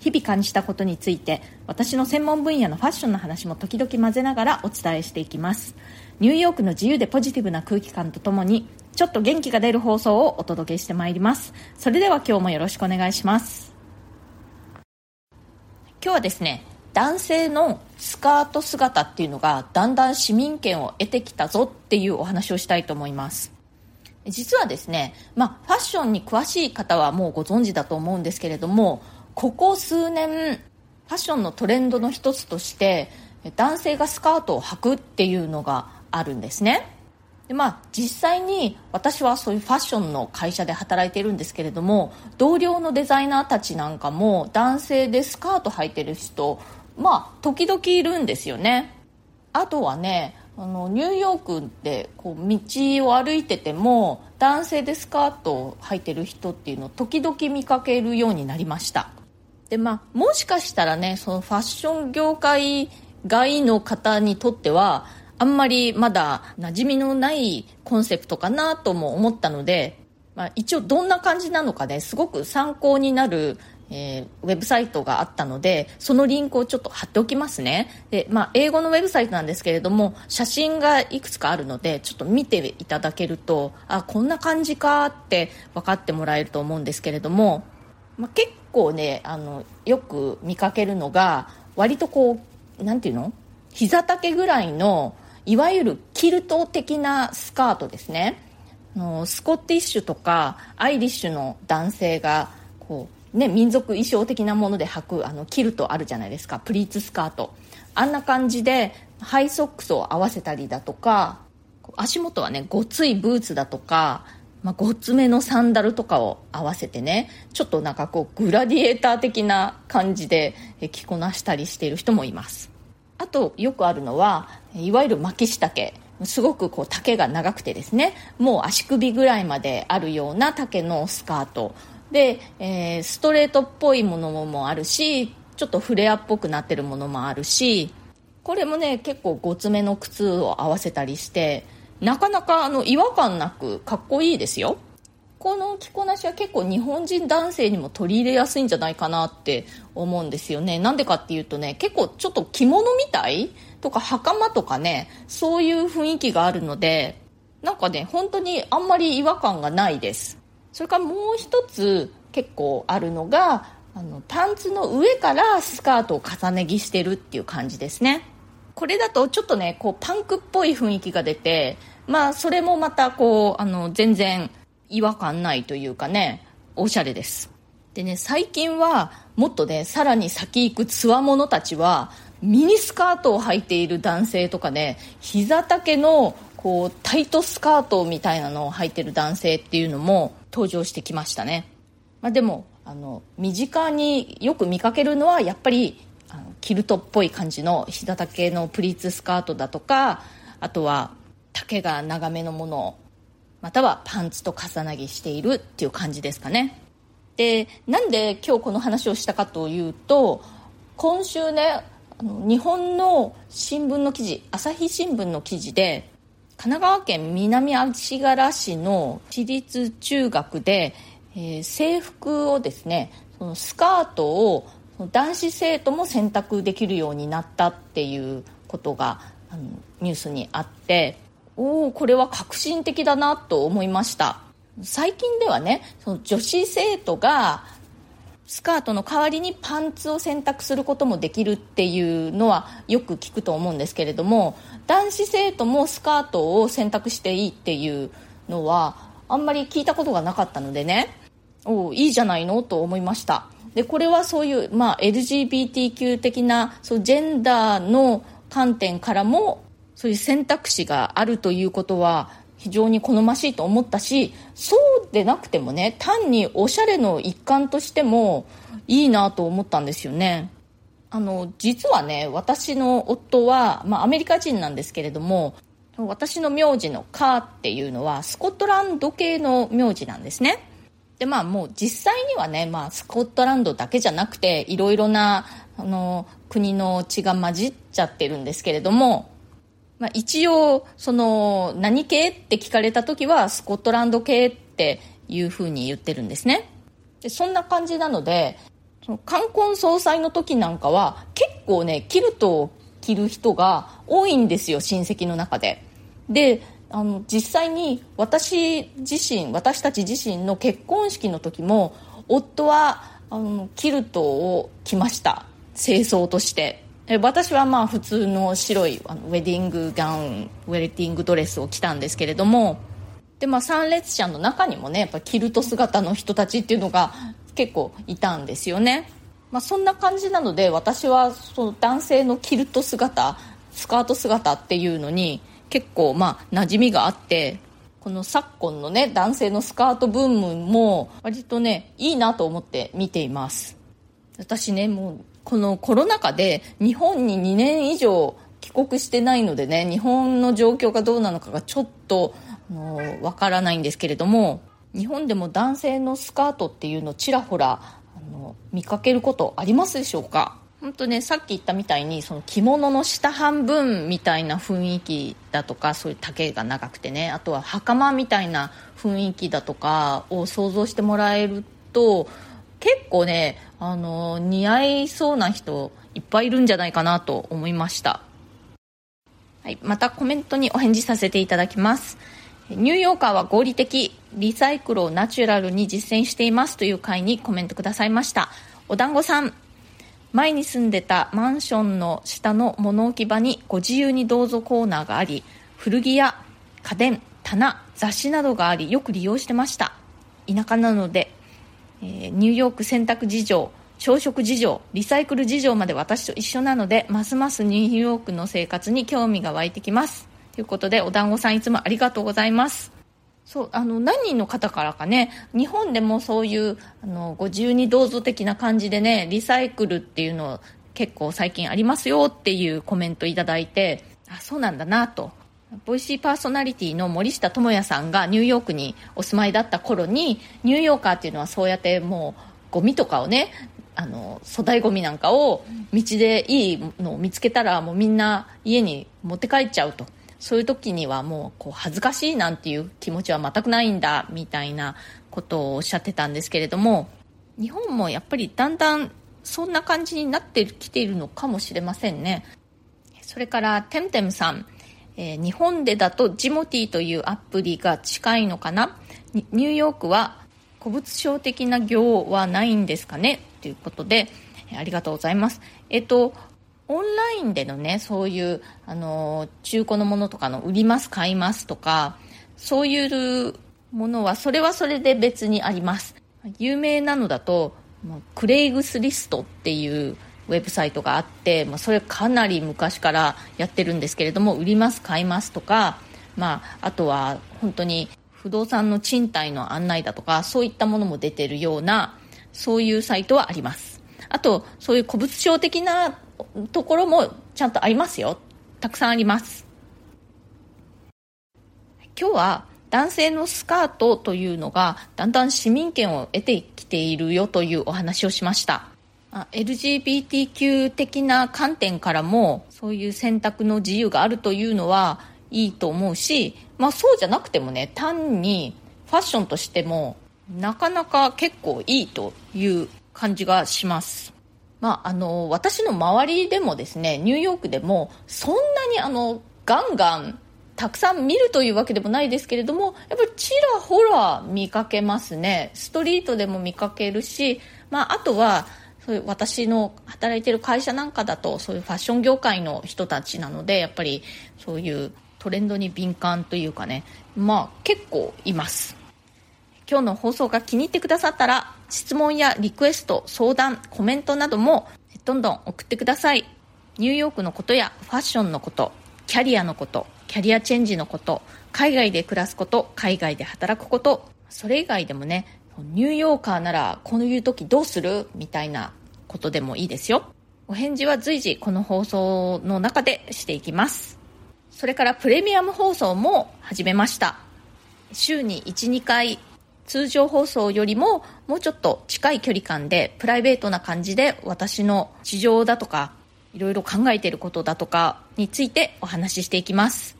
日々感じたことについて私の専門分野のファッションの話も時々混ぜながらお伝えしていきます。ニューヨークの自由でポジティブな空気感とともにちょっと元気が出る放送をお届けしてまいります。それでは今日もよろしくお願いします。今日はですね男性のスカート姿っていうのがだんだん市民権を得てきたぞっていうお話をしたいと思います。実はですね、まあ、ファッションに詳しい方はもうご存知だと思うんですけれどもここ数年ファッションのトレンドの一つとして男性がスカートを履くっていうのがあるんですね。でまあ実際に私はそういうファッションの会社で働いているんですけれども同僚のデザイナーたちなんかも男性でスカート履いてる人まあ時々いるんですよね。あとはねあのニューヨークでこう道を歩いてても男性でスカートを履いてる人っていうのを時々見かけるようになりました。でまあ、もしかしたらねそのファッション業界外の方にとってはあんまりまだ馴染みのないコンセプトかなとも思ったので、まあ、一応どんな感じなのかねすごく参考になる、えー、ウェブサイトがあったのでそのリンクをちょっと貼っておきますね。で、まあ、英語のウェブサイトなんですけれども写真がいくつかあるのでちょっと見ていただけるとあこんな感じかって分かってもらえると思うんですけれどもまあ、結構ねあのよく見かけるのが割とこうなんていうの？膝丈ぐらいのいわゆるキルト的なスカートですね。のスコッティッシュとかアイリッシュの男性がこう、ね、民族衣装的なもので履くあのキルトあるじゃないですか。プリーツスカート。あんな感じでハイソックスを合わせたりだとか足元はねごついブーツだとかまあ、ごつめのサンダルとかを合わせてねちょっとなんかこうグラディエーター的な感じで着こなしたりしている人もいます。あとよくあるのはいわゆる巻き下丈すごくこう丈が長くてですねもう足首ぐらいまであるような丈のスカート。で、えー、ストレートっぽいものもあるしちょっとフレアっぽくなってるものもあるしこれもね結構ごつめの靴を合わせたりしてなかなかあの違和感なくかっこいいですよ。この着こなしは結構日本人男性にも取り入れやすいんじゃないかなって思うんですよね。なんでかっていうとね結構ちょっと着物みたいとか袴とかねそういう雰囲気があるのでなんかね本当にあんまり違和感がないです。それからもう一つ結構あるのがあのパンツの上からスカートを重ね着してるっていう感じですね。これだとちょっとねこうパンクっぽい雰囲気が出てまあそれもまたこうあの全然違和感ないというかねおしゃれです。でね最近はもっとねさらに先行くつわものたちはミニスカートを履いている男性とかね膝丈のこうタイトスカートみたいなのを履いてる男性っていうのも登場してきましたね、まあ、でもあの身近によく見かけるのはやっぱりキルトっぽい感じの膝丈のプリーツスカートだとかあとは丈が長めのものまたはパンツと重なぎしているっていう感じですかね。でなんで今日この話をしたかというと今週ねあの日本の新聞の記事朝日新聞の記事で神奈川県南足柄市の私立中学で、えー、制服をですねそのスカートを男子生徒も選択できるようになったっていうことがあのニュースにあっておおこれは革新的だなと思いました。最近ではねその女子生徒がスカートの代わりにパンツを選択することもできるっていうのはよく聞くと思うんですけれども男子生徒もスカートを選択していいっていうのはあんまり聞いたことがなかったのでねおいいじゃないのと思いました。でこれはそういう、まあ、LGBTQ 的なそうジェンダーの観点からもそういう選択肢があるということは非常に好ましいと思ったしそうでなくてもね単におしゃれの一環としてもいいなと思ったんですよね。あの実はね私の夫は、まあ、アメリカ人なんですけれども私の名字のカーっていうのはスコットランド系の名字なんですね。でまあもう実際にはね、まあ、スコットランドだけじゃなくていろいろなあの国の血が混じっちゃってるんですけれども、まあ、一応その何系って聞かれた時はスコットランド系っていうふうに言ってるんですね。でそんな感じなのでその冠婚葬祭の時なんかは結構ねキルトを着る人が多いんですよ親戚の中で。であの実際に私自身私たち自身の結婚式の時も夫はあのキルトを着ました。清掃として。私はまあ普通の白いあのウェディングガウンウェディングドレスを着たんですけれども。で、まあ、参列者の中にもねやっぱキルト姿の人たちっていうのが結構いたんですよね、まあ、そんな感じなので私はその男性のキルト姿スカート姿っていうのに結構まあ馴染みがあってこの昨今のね男性のスカートブームも割とねいいなと思って見ています。私ねもうこのコロナ禍で日本に2年以上帰国してないのでね日本の状況がどうなのかがちょっとわからないんですけれども日本でも男性のスカートっていうのちらほらあの見かけることありますでしょうか？本当ねさっき言ったみたいにその着物の下半分みたいな雰囲気だとかそういう丈が長くてねあとは袴みたいな雰囲気だとかを想像してもらえると結構ねあの似合いそうな人いっぱいいるんじゃないかなと思いました、はい、またコメントにお返事させていただきます。ニューヨーカーは合理的リサイクルをナチュラルに実践していますという回にコメントくださいました。お団子さん。前に住んでたマンションの下の物置場にご自由にどうぞコーナーがあり古着や家電棚雑誌などがありよく利用してました。田舎なので、えー、ニューヨーク洗濯事情朝食事情リサイクル事情まで私と一緒なのでますますニューヨークの生活に興味が湧いてきます。ということでお団子さんいつもありがとうございます。そうあの何人の方からかね日本でもそういうあのご自由にどうぞ的な感じでねリサイクルっていうの結構最近ありますよっていうコメントいただいてあそうなんだなと。ボイシーパーソナリティの森下智也さんがニューヨークにお住まいだった頃にニューヨーカーっていうのはそうやってもうゴミとかをねあの粗大ゴミなんかを道でいいのを見つけたらもうみんな家に持って帰っちゃうと。そういう時にはもうこう恥ずかしいなんていう気持ちは全くないんだみたいなことをおっしゃってたんですけれども日本もやっぱりだんだんそんな感じになってきているのかもしれませんね。それからてんてんさん、えー、日本でだとジモティーというアプリが近いのかな？ニューヨークは古物商的な業はないんですかね？ということでありがとうございます。えっとオンラインでのねそういうあの中古のものとかの売ります買いますとかそういうものはそれはそれで別にあります。有名なのだとクレイグスリストっていうウェブサイトがあって、まあ、それかなり昔からやってるんですけれども売ります買いますとか、まあ、あとは本当に不動産の賃貸の案内だとかそういったものも出てるようなそういうサイトはあります。あとそういう古物商的なところもちゃんとありますよ。たくさんあります。今日は男性のスカートというのがだんだん市民権を得てきているよというお話をしました。LGBTQ 的な観点からもそういう選択の自由があるというのはいいと思うし、まあ、そうじゃなくてもね単にファッションとしてもなかなか結構いいという感じがします。まあ、あの私の周りでもですねニューヨークでもそんなにあのガンガンたくさん見るというわけでもないですけれどもやっぱりちらほら見かけますね。ストリートでも見かけるし、まあ、あとはそういう私の働いてる会社なんかだとそういうファッション業界の人たちなのでやっぱりそういうトレンドに敏感というかねまあ結構います。今日の放送が気に入ってくださったら質問やリクエスト、相談、コメントなどもどんどん送ってください。ニューヨークのことやファッションのこと、キャリアのこと、キャリアチェンジのこと、海外で暮らすこと、海外で働くこと、それ以外でもね、ニューヨーカーならこういう時どうする？みたいなことでもいいですよ。お返事は随時この放送の中でしていきます。それからプレミアム放送も始めました週に12回通常放送よりももうちょっと近い距離感でプライベートな感じで私の事情だとかいろいろ考えていることだとかについてお話ししていきます。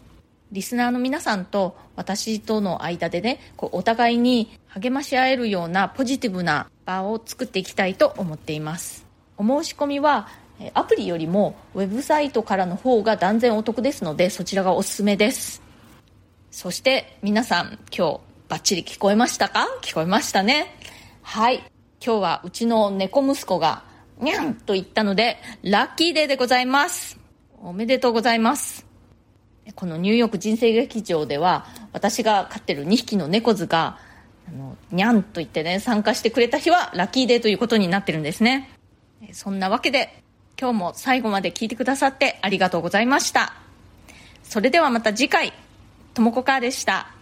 リスナーの皆さんと私との間でねこうお互いに励まし合えるようなポジティブな場を作っていきたいと思っています。お申し込みはアプリよりもウェブサイトからの方が断然お得ですのでそちらがおすすめです。そして皆さん今日バッチリ聞こえましたか？聞こえましたね。はい。今日はうちの猫息子がにゃんと言ったのでラッキーデーでございます。おめでとうございます。このニューヨーク人生劇場では私が飼ってる2匹の猫図があのにゃんと言ってね参加してくれた日はラッキーデーということになってるんですね。そんなわけで今日も最後まで聞いてくださってありがとうございました。それではまた次回。ともこかーでした。